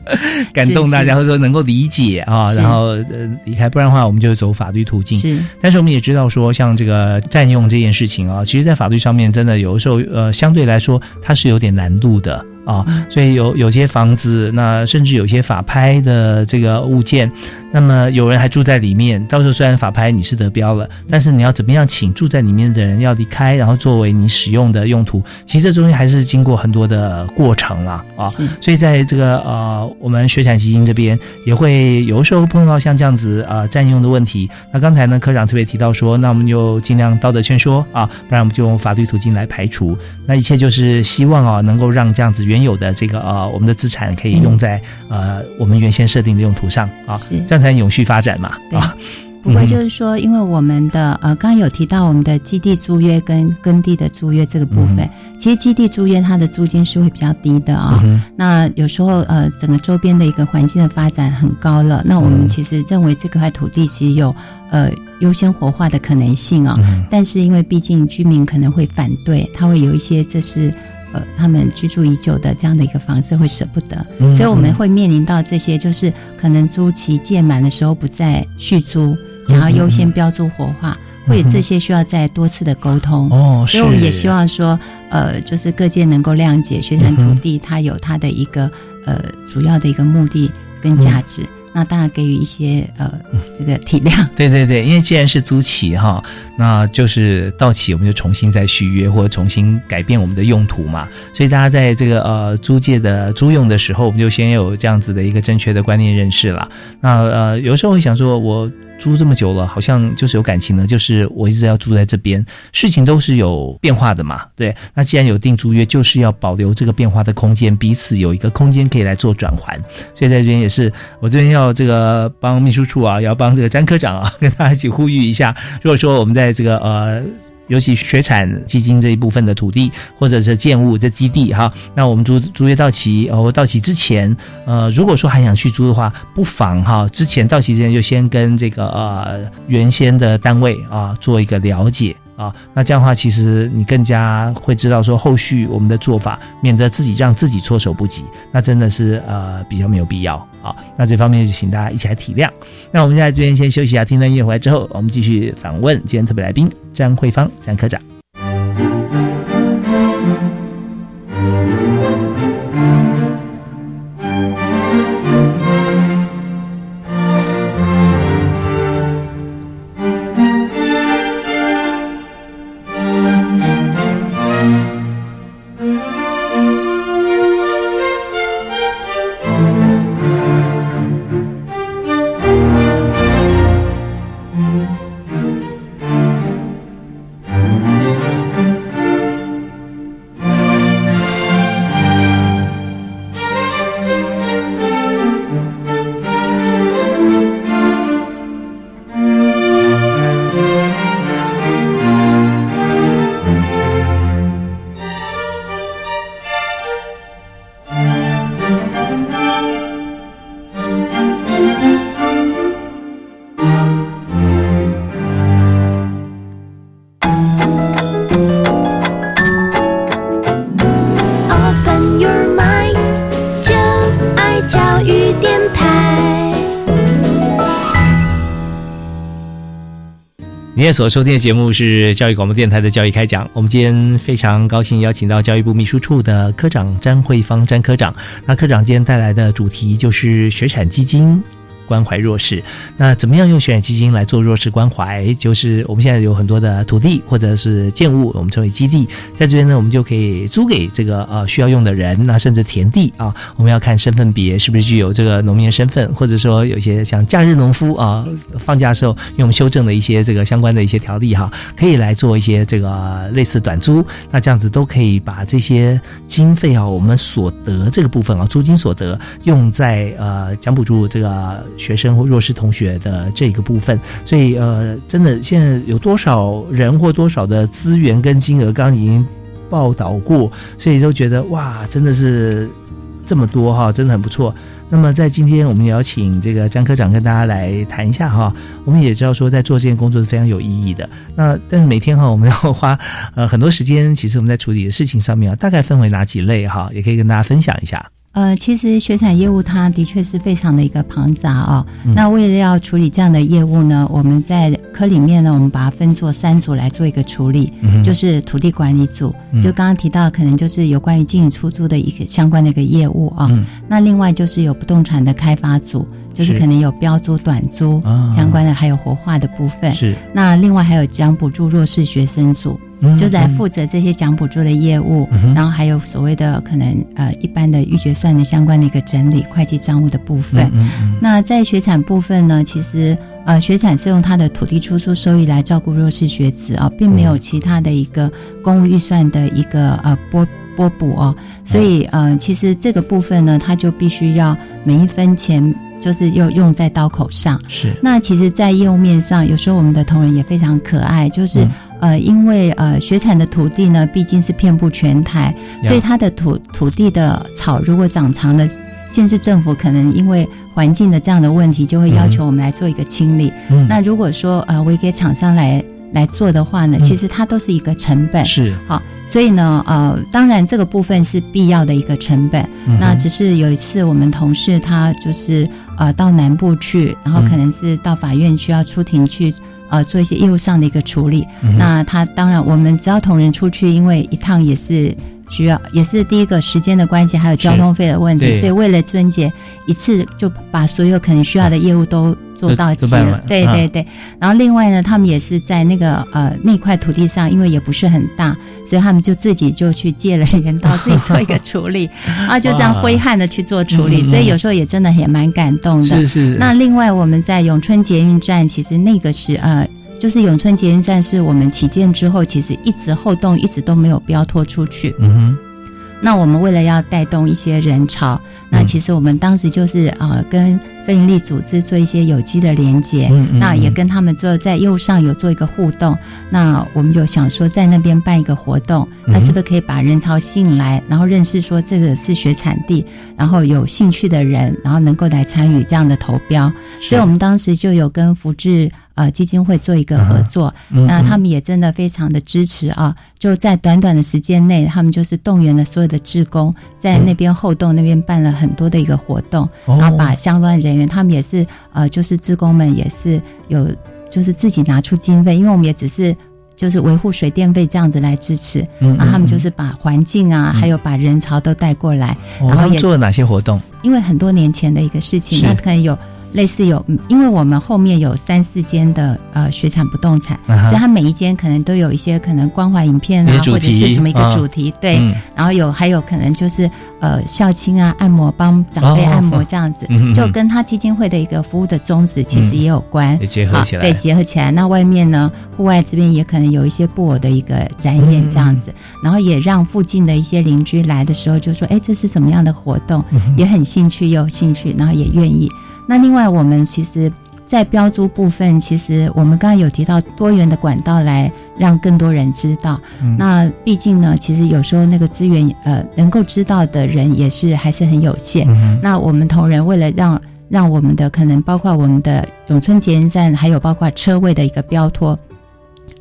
感动大家，或者说能够理解啊，然后呃离开，不然的话我们就走法律途径。
是
但是我们也知道说，像这个占用这件事情啊，其实在法律上面真的有的时候呃相对来说它是有点难度的。啊，所以有有些房子，那甚至有些法拍的这个物件，那么有人还住在里面。到时候虽然法拍你是得标了，但是你要怎么样请住在里面的人要离开，然后作为你使用的用途，其实这中间还是经过很多的过程啦啊。所以在这个呃，我们学产基金这边也会有时候碰到像这样子呃占用的问题。那刚才呢，科长特别提到说，那我们就尽量道德劝说啊，不然我们就用法律途径来排除。那一切就是希望啊，能够让这样子原有的这个呃我们的资产可以用在、呃我们原先设定的用途上啊，
是。
这样才能永续发展嘛
对。
啊。
不过就是说，因为我们的呃，刚刚有提到我们的基地租约跟耕地的租约这个部分，
嗯。
其实基地租约它的租金是会比较低的啊、
嗯
那有时候呃，整个周边的一个环境的发展很高了，那我
嗯。
们其实认为这块土地其实有呃优先活化的可能性啊、
嗯。
但是因为毕竟居民可能会反对，他会有一些这是。呃，他们居住已久的这样的一个房子会舍不得，
嗯
所以我们会面临到这些，就是可能租期届满的时候不再续租，想要优先标注活化，会有这些需要再多次的沟通。
哦，
所以我们也希望说，呃，就是各界能够谅解学产土地它有它的一个呃主要的一个目的跟价值。那当然给予一些呃这个体谅。
对对对，因为既然是租期哈，那就是到期我们就重新再续约或者重新改变我们的用途嘛。所以大家在这个呃租借的租用的时候，我们就先有这样子的一个正确的观念认识了。那呃有时候会想说，我。租这么久了，好像就是有感情了，就是我一直要住在这边，事情都是有变化的嘛，对。那既然有订租约，就是要保留这个变化的空间，彼此有一个空间可以来做转换。所以在这边也是，我这边要要这个帮秘书处啊，要帮这个詹科长啊，跟大家一起呼吁一下。如果说我们在这个呃。尤其学产基金这一部分的土地或者是建物的基地哈，那我们租租约到期哦，到期之前，呃，如果说还想去租的话，不妨哈，之前到期之前就先跟这个呃原先的单位啊做一个了解。啊，那这样的话，其实你更加会知道说后续我们的做法，免得自己让自己措手不及，那真的是呃比较没有必要好。那这方面就请大家一起来体谅。那我们现在这边先休息一下，听段音乐回来之后，我们继续访问今天特别来宾张慧芳张科长。所收听的节目是教育广播电台的教育开讲。我们今天非常高兴邀请到教育部秘书处的科长詹慧芳詹科长。那科长今天带来的主题就是学产基金。关怀弱势，那怎么样用选基金来做弱势关怀？就是我们现在有很多的土地或者是建物，我们称为基地，在这边呢，我们就可以租给这个呃需要用的人，那甚至田地啊，我们要看身份别是不是具有这个农民身份，或者说有些像假日农夫啊，放假的时候用修正的一些这个相关的一些条例哈，可以来做一些这个类似短租，那这样子都可以把这些经费啊，我们所得这个部分啊，租金所得用在呃奖补助这个。学生或弱势同学的这个部分，所以呃，真的现在有多少人或多少的资源跟金额，刚刚已经报道过，所以都觉得哇，真的是这么多哈，真的很不错。那么在今天，我们也要请这个张科长跟大家来谈一下哈。我们也知道说，在做这件工作是非常有意义的。那但是每天哈，我们要花呃很多时间，其实我们在处理的事情上面啊，大概分为哪几类哈，也可以跟大家分享一下。
呃，其实学产业务它的确是非常的一个庞杂哦。那为了要处理这样的业务呢，我们在科里面呢，我们把它分作三组来做一个处理，就是土地管理组，就刚刚提到可能就是有关于经营出租的一个相关的一个业务啊。那另外就是有不动产的开发组，就是可能有标租、短租相关的，还有活化的部分。
是。
那另外还有将补助弱势学生组。就在负责这些奖补助的业务，然后还有所谓的可能呃一般的预决算的相关的一个整理、会计账务的部分。那在学产部分呢，其实呃学产是用它的土地出租收益来照顾弱势学子啊，并没有其他的一个公务预算的一个呃拨拨补哦，所以呃其实这个部分呢，它就必须要每一分钱。就是又用在刀口上，
是。
那其实，在业务面上，有时候我们的同仁也非常可爱，就是呃，因为呃，学产的土地呢，毕竟是遍布全台，所以它的土土地的草如果长长了，县市政府可能因为环境的这样的问题，就会要求我们来做一个清理。那如果说呃，我给厂商来。来做的话呢，其实它都是一个成本，
是。
好，所以呢，呃，当然这个部分是必要的一个成本。那只是有一次我们同事他就是呃到南部去，然后可能是到法院需要出庭去呃做一些业务上的一个处理。那他当然我们只要同仁出去，因为一趟也是需要，也是第一个时间的关系，还有交通费的问题，所以为了春节一次就把所有可能需要的业务都做到齐了。对对对。然后另外呢，他们也是在那个呃那块土地上，因为也不是很大，所以他们就自己就去借了镰刀，自己做一个处理，啊就这样挥汗的去做处理，所以有时候也真的也蛮感动的。
是是，
那另外，我们在永春捷运站，其实那个是呃，就是永春捷运站是我们起建之后，其实一直后动一直都没有标托出去。
嗯哼。
那我们为了要带动一些人潮，
嗯。
那其实我们当时就是呃跟非营利组织做一些有机的连接，
嗯嗯
那也跟他们做在业务上有做一个互动。那我们就想说在那边办一个活动，
嗯
那是不是可以把人潮吸引来，然后认识说这个是学产地，然后有兴趣的人，然后能够来参与这样的投标。所以我们当时就有跟福智呃基金会做一个合作，
嗯
那他们也真的非常的支持啊，就在短短的时间内，他们就是动员了所有的志工，在那边后洞那边办了很多的一个活动，
哦
然后把相关人员，他们也是呃，就是职工们也是有就是自己拿出经费，因为我们也只是。就是维护水电费这样子来支持，
嗯
然后他们就是把环境啊，还有把人潮都带过来，
哦
然后
做了哪些活动？
因为很多年前的一个事情，
是
那可能有类似有，嗯因为我们后面有三四间的呃学产不动产，
啊
所以它每一间可能都有一些可能关怀影片啊，或者是什么一个
啊
主题，对。
嗯
然后有还有可能就是呃孝亲啊，按摩帮长辈
哦
按摩这样子，就跟他基金会的一个服务的宗旨其实也有关，
也结合起来
好对，结合起来。那外面呢，户外这边也可能有一些布偶的一个展演这样
嗯
子，然后也让附近的一些邻居来的时候就说，哎，这是什么样的活动？
嗯
也很兴趣，也有兴趣，然后也愿意。那另外，我们其实，在标注部分，其实我们刚刚有提到多元的管道来让更多人知道。
嗯
那毕竟呢，其实有时候那个资源，呃，能够知道的人也是还是很有限。
嗯
那我们同仁为了让让我们的可能包括我们的永春捷运站，还有包括车位的一个标托，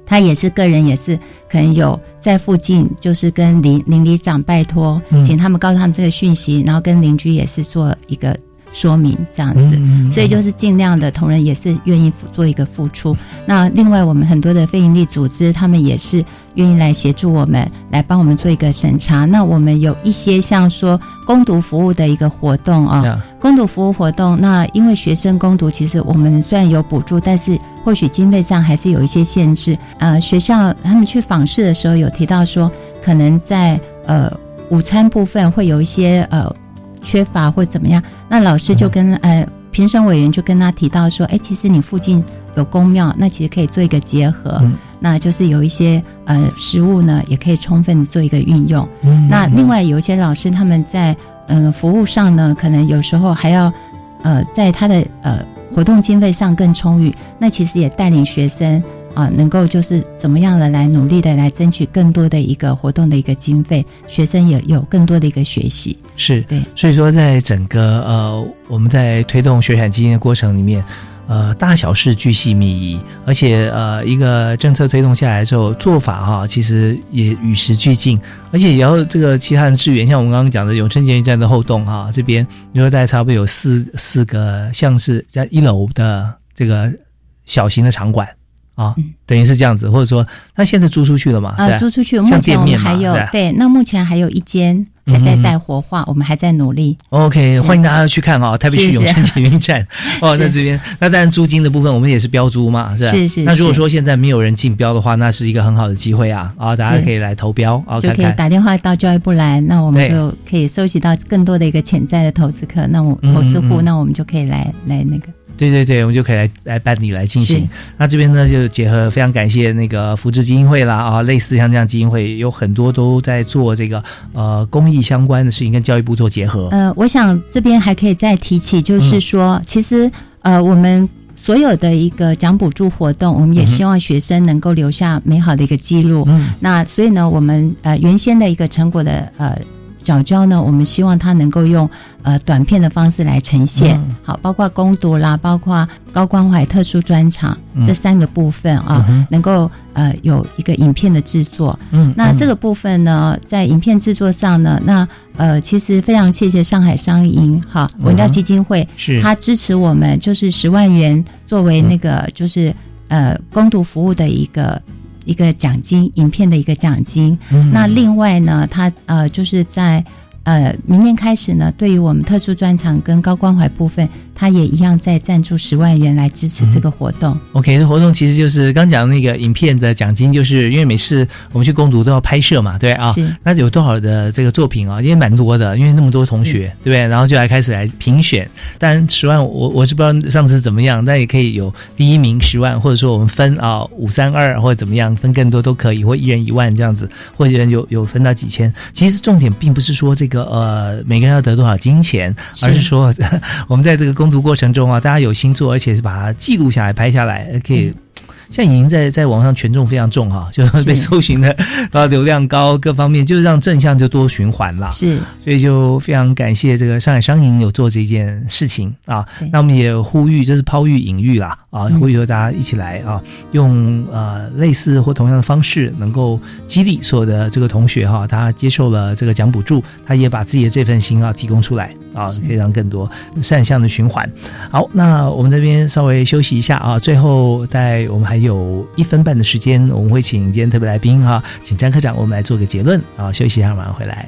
他也是个人也是可能有在附近，就是跟邻邻里长拜托，
嗯
请他们告诉他们这个讯息，然后跟邻居也是做一个说明这样子。
嗯
所以就是尽量的同仁也是愿意做一个付出。那另外我们很多的非营利组织，他们也是愿意来协助我们，来帮我们做一个审查。那我们有一些像说攻读服务的一个活动啊、
呀
攻读服务活动，那因为学生攻读，其实我们虽然有补助，但是或许经费上还是有一些限制。呃，学校他们去访视的时候有提到说，可能在呃午餐部分会有一些呃缺乏或怎么样，那老师就跟、呃评审委员就跟他提到说，哎，其实你附近有公庙，那其实可以做一个结合，那就是有一些呃食物呢，也可以充分做一个运用。那另外有一些老师他们在呃服务上呢，可能有时候还要呃在他的呃活动经费上更充裕，那其实也带领学生啊、能够就是怎么样的来努力的来争取更多的一个活动的一个经费，学生也有更多的一个学习。
是
对，
所以说在整个呃我们在推动学产基金的过程里面。呃，大小事巨细靡遗，而且呃，一个政策推动下来之后，做法哈，其实也与时俱进，而且也要这个其他的支援，像我们刚刚讲的永春捷运站的后洞哈，这边你说大概差不多有四四个像是在一楼的这个小型的场馆啊，
嗯
等于是这样子，或者说那现在租出去了嘛？
啊、租出去，
像
目前我们还有对，那目前还有一间还在待活化，我们还在努力。
OK，欢迎大家去看啊、台北市永春捷运站 哦，
是
在这边。那当然租金的部分，我们也是标租嘛，是吧？
是是
那如果说现在没有人竞标的话，那是一个很好的机会啊啊，大家可以来投标啊，
就可以。打电话到教育部来，那我们就可以收集到更多的一个潜在的投资客，那我
嗯
投资户，那我们就可以来来那个。
对对对，我们就可以来来办理来进行。那这边呢，就结合非常感谢那个福智基金会啦啊，类似像这样基金会有很多都在做这个呃公益相关的事情，跟教育部做结合。
呃，我想这边还可以再提起，
嗯
就是说，其实呃，我们所有的一个奖补助活动，我们也希望学生能够留下美好的一个记录。
嗯
那所以呢，我们呃原先的一个成果的呃角胶呢，我们希望它能够用呃短片的方式来呈现，
嗯。
好，包括攻读啦，包括高关怀特殊专场、
嗯。
这三个部分啊，
嗯
能够呃有一个影片的制作。
嗯
那这个部分呢，在影片制作上呢，那呃其实非常谢谢上海商银哈文教基金会，
嗯是。
它支持我们，就是十万元作为那个就是呃攻读服务的一个。一个奖金，影片的一个奖金。
嗯
那另外呢，他呃就是在呃明年开始呢，对于我们特殊专场跟高关怀部分，他也一样在赞助十万元来支持这个活动。
OK，这活动其实就是刚讲那个影片的奖金，就是因为每次我们去攻读都要拍摄嘛，对啊
是，
那有多少的这个作品啊，因为蛮多的，因为那么多同学，对不对？然后就来开始来评选，当然十万我我是不知道上次怎么样，但也可以有第一名十万，或者说我们分啊五三二或者怎么样分更多都可以，或一人一万这样子，或者有有分到几千。其实重点并不是说这个呃每个人要得多少金钱，而是说我们在这个攻读过程中啊，大家有心做，而且是把它记录下来、拍下来，可以。现在已经在在网上权重非常重哈，就是被搜寻的，然后流量高，各方面就是让正向就多循环了。
是，
所以就非常感谢这个上海商银有做这件事情啊。那我们也呼吁，就是抛玉引玉啦啊，
嗯
呼吁说大家一起来啊，用呃类似或同样的方式，能够激励所有的这个同学哈、他接受了这个奖补助，他也把自己的这份心啊提供出来啊，可以让更多善向的循环。好，那我们这边稍微休息一下啊，最后在我们还有一分半的时间，我们会请今天特别来宾哈、请张科长我们来做个结论啊，休息一下，马上回来。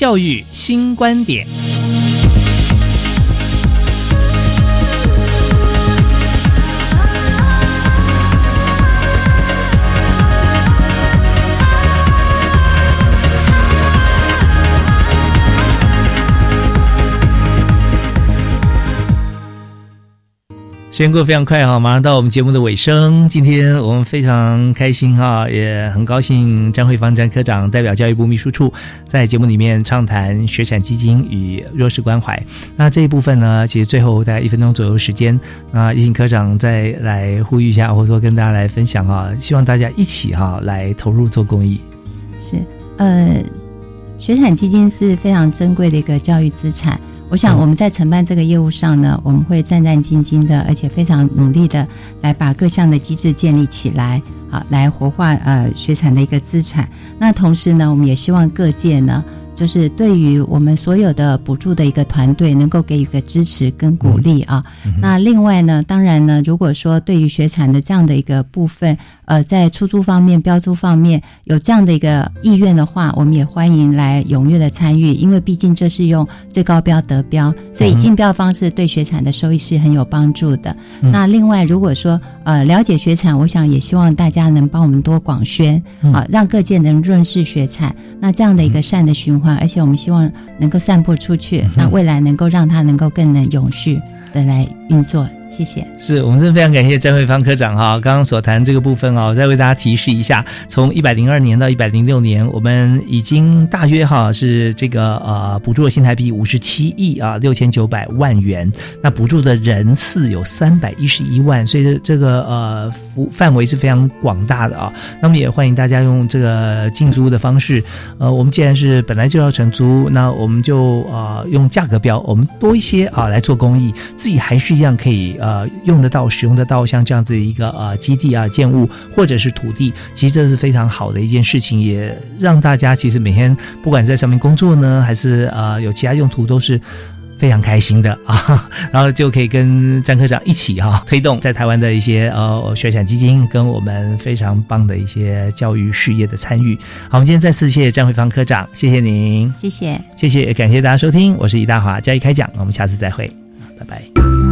教育
新观点。时间过得非常快哈，马上到我们节目的尾声。今天我们非常开心哈，也很高兴张慧芳张科长代表教育部秘书处在节目里面畅谈学产基金与弱势关怀。那这一部分呢，其实最后大概一分钟左右时间，那也请科长再来呼吁一下，或者说跟大家来分享哈，希望大家一起哈来投入做公益。
是，呃，学产基金是非常珍贵的一个教育资产。我想我们在承办这个业务上呢，我们会战战兢兢的，而且非常努力的来把各项的机制建立起来，好，来活化呃学产的一个资产。那同时呢，我们也希望各界呢，就是对于我们所有的补助的一个团队，能够给予一个支持跟鼓励啊。那另外呢，当然呢，如果说对于学产的这样的一个部分，呃，在出租方面、标租方面有这样的一个意愿的话，我们也欢迎来踊跃的参与，因为毕竟这是用最高标得标，所以竞标方式对学产的收益是很有帮助的。
嗯
那另外，如果说呃了解学产，我想也希望大家能帮我们多广宣
嗯
啊、让各界能认识学产。那这样的一个善的循环，而且我们希望能够散布出去，那未来能够让它能够更能永续的来运作。谢谢。
是我们真的非常感谢詹慧芳科长哈，刚刚所谈这个部分哦，再为大家提示一下，从一百零二年到一百零六年，我们已经大约哈是这个呃补助的新台币五十七亿啊六千九百万元，那补助的人次有三百一十一万，所以这这个呃幅范围是非常广大的啊。那么也欢迎大家用这个竞租的方式，呃，我们既然是本来就要承租，那我们就呃用价格标，我们多一些啊来做公益，自己还是一样可以呃用得到、使用得到像这样子一个呃基地啊、建物或者是土地，其实这是非常好的一件事情，也让大家其实每天不管在上面工作呢，还是呃有其他用途，都是。非常开心的啊，然后就可以跟张科长一起哈、推动在台湾的一些呃学产基金跟我们非常棒的一些教育事业的参与。好，我们今天再次谢谢张慧芳科长，谢谢您，
谢谢。
谢谢，感谢大家收听，我是李大华，教育开讲，我们下次再会，拜拜。